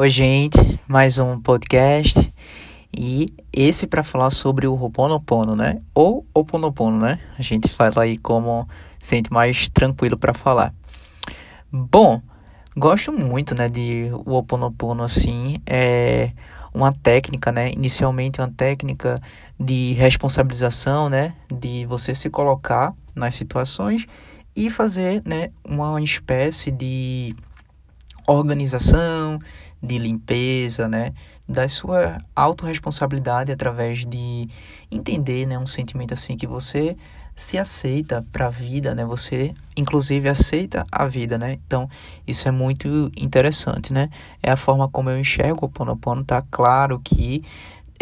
Oi, gente, mais um podcast e esse para falar sobre o Ho'oponopono, né? Ou Oponopono, né? A gente fala aí como sente mais tranquilo para falar. Bom, gosto muito, né, de o Ho'oponopono assim, é uma técnica, né? Inicialmente uma técnica de responsabilização, né, de você se colocar nas situações e fazer, né, uma espécie de organização, de limpeza, né, da sua autorresponsabilidade através de entender, né, um sentimento assim que você se aceita para a vida, né? Você inclusive aceita a vida, né? Então, isso é muito interessante, né? É a forma como eu enxergo o Ponopono, tá claro que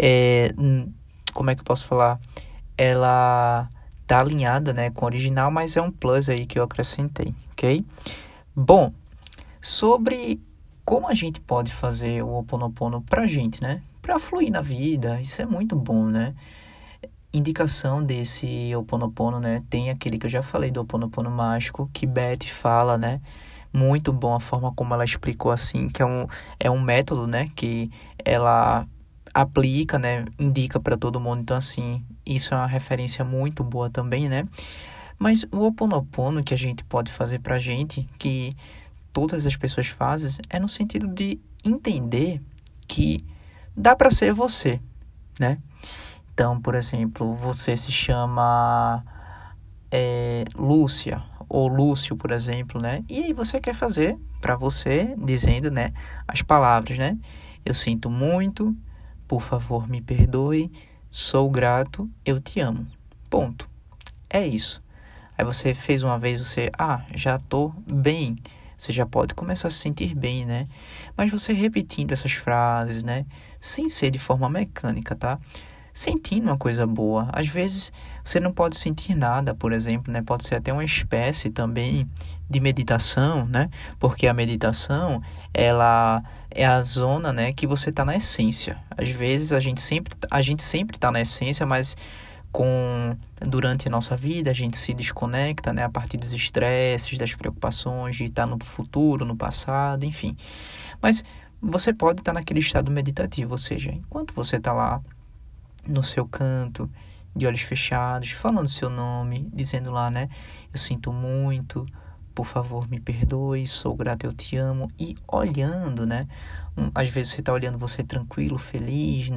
é como é que eu posso falar? Ela tá alinhada, né, com o original, mas é um plus aí que eu acrescentei, OK? Bom, sobre como a gente pode fazer o Oponopono pra gente, né? Pra fluir na vida, isso é muito bom, né? Indicação desse Oponopono, né? Tem aquele que eu já falei do Oponopono mágico, que Beth fala, né? Muito bom a forma como ela explicou assim, que é um, é um método, né? Que ela aplica, né? Indica para todo mundo. Então, assim, isso é uma referência muito boa também, né? Mas o Oponopono que a gente pode fazer pra gente, que todas as pessoas fazem é no sentido de entender que dá para ser você, né? Então, por exemplo, você se chama é, Lúcia ou Lúcio, por exemplo, né? E aí você quer fazer para você dizendo, né, as palavras, né? Eu sinto muito, por favor, me perdoe, sou grato, eu te amo. Ponto. É isso. Aí você fez uma vez, você, ah, já tô bem você já pode começar a se sentir bem, né? Mas você repetindo essas frases, né? Sem ser de forma mecânica, tá? Sentindo uma coisa boa. Às vezes você não pode sentir nada, por exemplo, né? Pode ser até uma espécie também de meditação, né? Porque a meditação, ela é a zona, né, que você está na essência. Às vezes a gente sempre a gente sempre está na essência, mas com durante a nossa vida, a gente se desconecta, né, a partir dos estresses, das preocupações de estar no futuro, no passado, enfim. Mas você pode estar naquele estado meditativo, ou seja, enquanto você está lá no seu canto, de olhos fechados, falando seu nome, dizendo lá, né, eu sinto muito, por favor, me perdoe, sou grato, eu te amo, e olhando, né, às vezes você está olhando você tranquilo, feliz,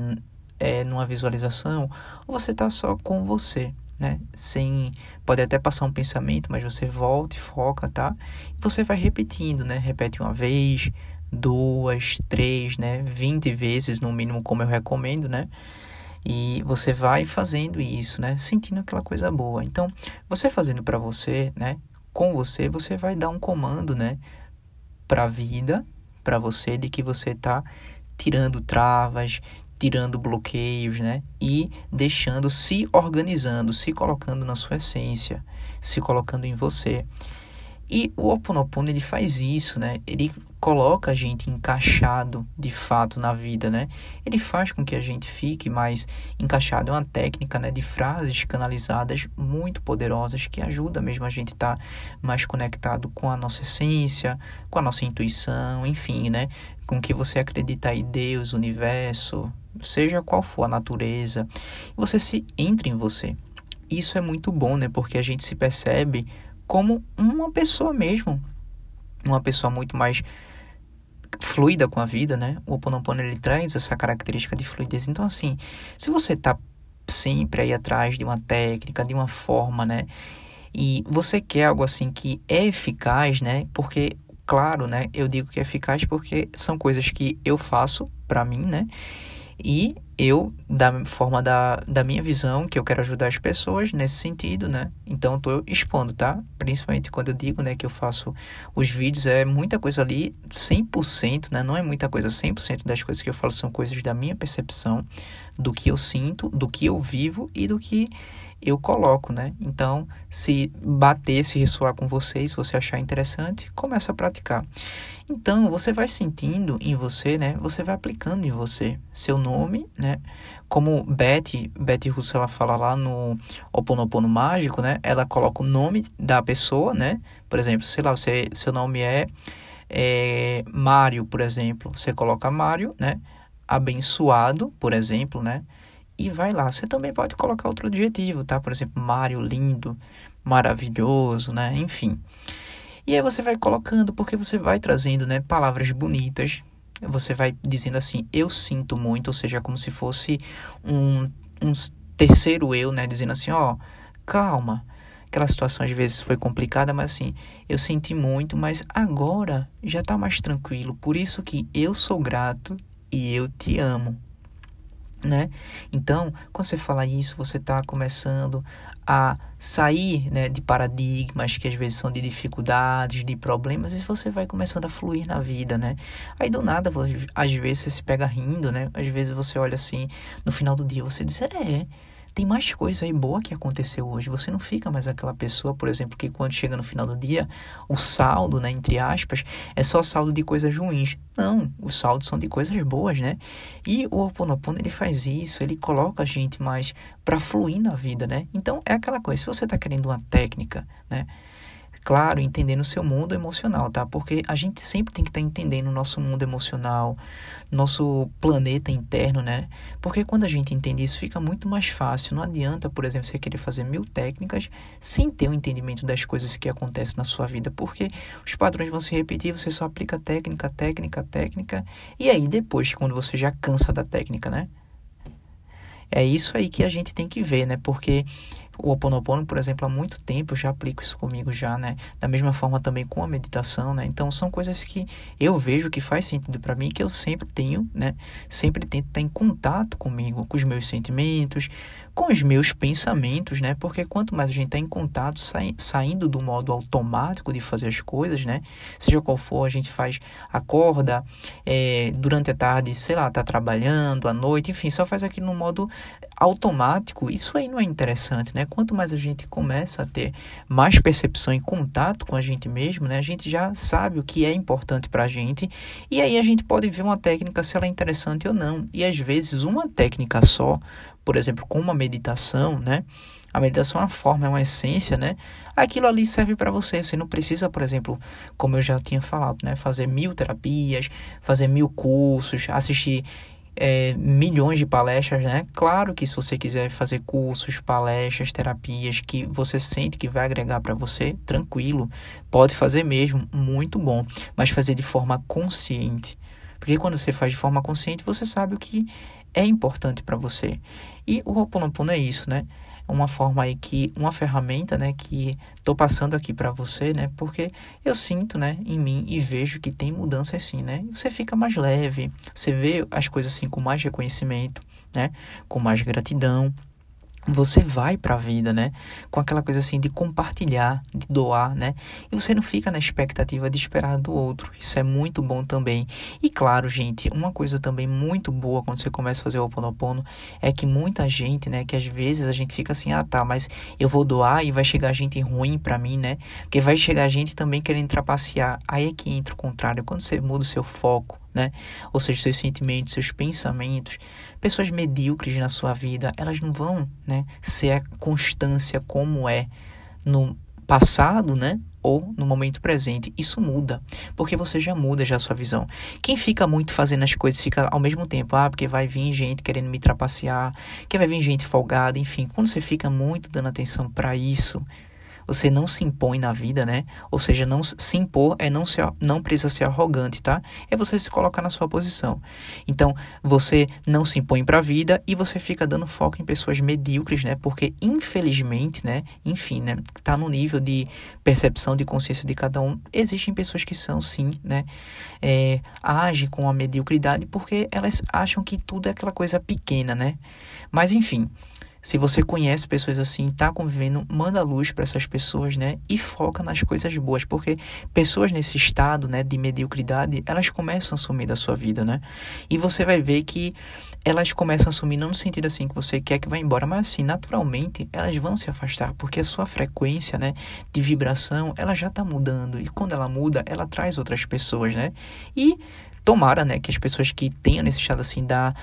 é, numa visualização, ou você está só com você, né? Sem pode até passar um pensamento, mas você volta e foca, tá? E você vai repetindo, né? Repete uma vez, duas, três, né? Vinte vezes no mínimo, como eu recomendo, né? E você vai fazendo isso, né? Sentindo aquela coisa boa. Então, você fazendo para você, né? Com você, você vai dar um comando, né? Para a vida, para você, de que você tá tirando travas, tirando bloqueios, né? E deixando, se organizando, se colocando na sua essência, se colocando em você. E o Ho Oponopono, ele faz isso, né? Ele coloca a gente encaixado de fato na vida, né? Ele faz com que a gente fique mais encaixado. É uma técnica, né, de frases canalizadas muito poderosas que ajuda mesmo a gente estar tá mais conectado com a nossa essência, com a nossa intuição, enfim, né? Com que você acredita em Deus, universo, seja qual for a natureza, você se entra em você. Isso é muito bom, né? Porque a gente se percebe como uma pessoa mesmo, uma pessoa muito mais fluida com a vida, né? O Oponopono ele traz essa característica de fluidez. Então assim, se você tá sempre aí atrás de uma técnica, de uma forma, né? E você quer algo assim que é eficaz, né? Porque claro, né? Eu digo que é eficaz porque são coisas que eu faço para mim, né? E eu, da forma da, da minha visão, que eu quero ajudar as pessoas nesse sentido, né? Então, estou expondo, tá? Principalmente quando eu digo, né, que eu faço os vídeos, é muita coisa ali, 100%, né? Não é muita coisa, 100% das coisas que eu falo são coisas da minha percepção, do que eu sinto, do que eu vivo e do que eu coloco, né? Então, se bater, se ressoar com você, se você achar interessante, começa a praticar. Então, você vai sentindo em você, né? Você vai aplicando em você seu nome, né? Como Betty, Betty Russo, ela fala lá no Oponopono Mágico, né? Ela coloca o nome da pessoa, né? Por exemplo, sei lá, você, seu nome é, é, Mário, por exemplo, você coloca Mário, né? Abençoado, por exemplo, né? E vai lá. Você também pode colocar outro adjetivo, tá? Por exemplo, Mário lindo, maravilhoso, né? Enfim. E aí você vai colocando, porque você vai trazendo, né, palavras bonitas. Você vai dizendo assim, eu sinto muito, ou seja, como se fosse um, um terceiro eu, né, dizendo assim, ó, calma. Aquela situação às vezes foi complicada, mas assim, eu senti muito, mas agora já tá mais tranquilo. Por isso que eu sou grato e eu te amo né? Então, quando você fala isso, você está começando a sair né, de paradigmas que às vezes são de dificuldades, de problemas, e você vai começando a fluir na vida, né? Aí do nada, às vezes você se pega rindo, né? Às vezes você olha assim, no final do dia você diz, é, tem mais coisa aí boa que aconteceu hoje. Você não fica mais aquela pessoa, por exemplo, que quando chega no final do dia, o saldo, né, entre aspas, é só saldo de coisas ruins. Não, os saldos são de coisas boas, né? E o Oponopono, ele faz isso, ele coloca a gente mais para fluir na vida, né? Então, é aquela coisa, se você está querendo uma técnica, né? Claro, entendendo o seu mundo emocional, tá? Porque a gente sempre tem que estar tá entendendo o nosso mundo emocional, nosso planeta interno, né? Porque quando a gente entende isso, fica muito mais fácil. Não adianta, por exemplo, você querer fazer mil técnicas sem ter o um entendimento das coisas que acontecem na sua vida, porque os padrões vão se repetir, você só aplica técnica, técnica, técnica, e aí depois, quando você já cansa da técnica, né? É isso aí que a gente tem que ver, né? Porque o Oponopono, por exemplo, há muito tempo eu já aplico isso comigo já, né? Da mesma forma também com a meditação, né? Então são coisas que eu vejo que faz sentido para mim, que eu sempre tenho, né? Sempre tento estar em contato comigo, com os meus sentimentos, com os meus pensamentos, né? Porque quanto mais a gente está em contato, sai, saindo do modo automático de fazer as coisas, né? Seja qual for, a gente faz, acorda, é, durante a tarde, sei lá, tá trabalhando, à noite, enfim, só faz aquilo no modo automático. Isso aí não é interessante, né? Quanto mais a gente começa a ter mais percepção e contato com a gente mesmo, né, a gente já sabe o que é importante para a gente e aí a gente pode ver uma técnica se ela é interessante ou não. E às vezes uma técnica só, por exemplo, com uma meditação, né, a meditação é uma forma, é uma essência, né? Aquilo ali serve para você. Você não precisa, por exemplo, como eu já tinha falado, né? Fazer mil terapias, fazer mil cursos, assistir é, milhões de palestras, né? Claro que se você quiser fazer cursos, palestras, terapias que você sente que vai agregar para você, tranquilo, pode fazer mesmo, muito bom, mas fazer de forma consciente. Porque quando você faz de forma consciente, você sabe o que é importante para você. E o Ho'oponopono é isso, né? Uma forma aí que uma ferramenta, né, que tô passando aqui para você, né, porque eu sinto, né, em mim e vejo que tem mudança assim, né? Você fica mais leve, você vê as coisas assim com mais reconhecimento, né, com mais gratidão você vai para a vida, né? Com aquela coisa assim de compartilhar, de doar, né? E você não fica na expectativa de esperar do outro. Isso é muito bom também. E claro, gente, uma coisa também muito boa quando você começa a fazer o Oponopono é que muita gente, né, que às vezes a gente fica assim, ah, tá, mas eu vou doar e vai chegar gente ruim para mim, né? Porque vai chegar gente também querendo trapacear. Aí é que entra o contrário. Quando você muda o seu foco, né? Ou seja, seus sentimentos, seus pensamentos. Pessoas medíocres na sua vida, elas não vão, né, ser a constância como é no passado, né? Ou no momento presente. Isso muda, porque você já muda já a sua visão. Quem fica muito fazendo as coisas fica ao mesmo tempo, ah, porque vai vir gente querendo me trapacear, que vai vir gente folgada, enfim. Quando você fica muito dando atenção para isso, você não se impõe na vida, né? Ou seja, não se impor é não ser, não precisa ser arrogante, tá? É você se colocar na sua posição. Então, você não se impõe para a vida e você fica dando foco em pessoas medíocres, né? Porque infelizmente, né, enfim, né, tá no nível de percepção de consciência de cada um, existem pessoas que são sim, né, é, agem com a mediocridade porque elas acham que tudo é aquela coisa pequena, né? Mas enfim, se você conhece pessoas assim, está convivendo, manda luz para essas pessoas, né? E foca nas coisas boas, porque pessoas nesse estado, né, de mediocridade, elas começam a sumir da sua vida, né? E você vai ver que elas começam a sumir não no sentido assim que você quer que vá embora, mas assim, naturalmente, elas vão se afastar, porque a sua frequência, né, de vibração, ela já está mudando. E quando ela muda, ela traz outras pessoas, né? E tomara, né, que as pessoas que tenham nesse estado assim da,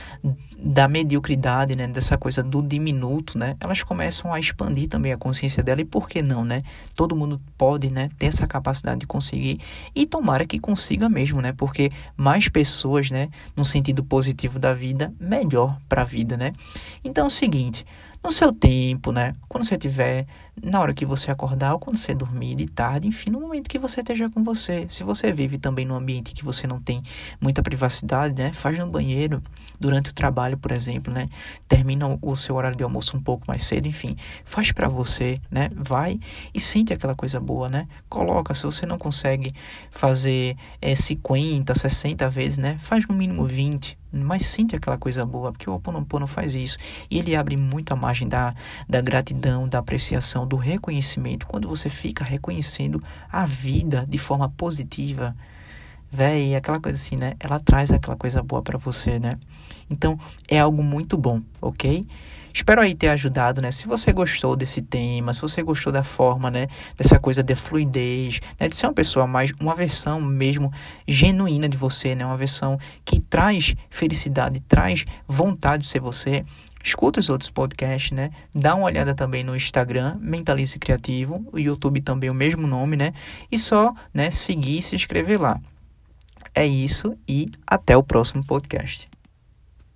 da mediocridade, né, dessa coisa do diminuto, né, elas começam a expandir também a consciência dela e por que não, né? Todo mundo pode, né, ter essa capacidade de conseguir e tomara que consiga mesmo, né? Porque mais pessoas, né, no sentido positivo da vida, melhor para a vida, né? Então é o seguinte, no seu tempo, né? Quando você tiver, na hora que você acordar ou quando você dormir de tarde, enfim, no momento que você esteja com você. Se você vive também num ambiente que você não tem muita privacidade, né? Faz no banheiro, durante o trabalho, por exemplo, né? Termina o seu horário de almoço um pouco mais cedo, enfim, faz para você, né? Vai e sente aquela coisa boa, né? Coloca, se você não consegue fazer é, 50, 60 vezes, né? Faz no mínimo 20, mas sente aquela coisa boa, porque o Oponopono faz isso. E ele abre muito a margem da, da gratidão, da apreciação, do reconhecimento. Quando você fica reconhecendo a vida de forma positiva, véi, aquela coisa assim, né? Ela traz aquela coisa boa para você, né? Então, é algo muito bom, ok? Espero aí ter ajudado, né? Se você gostou desse tema, se você gostou da forma, né? Dessa coisa de fluidez, né? De ser uma pessoa mais, uma versão mesmo genuína de você, né? Uma versão que traz felicidade, traz vontade de ser você. Escuta os outros podcasts, né? Dá uma olhada também no Instagram, Mentalize Criativo, o YouTube também o mesmo nome, né? E só, né, seguir e se inscrever lá. É isso e até o próximo podcast.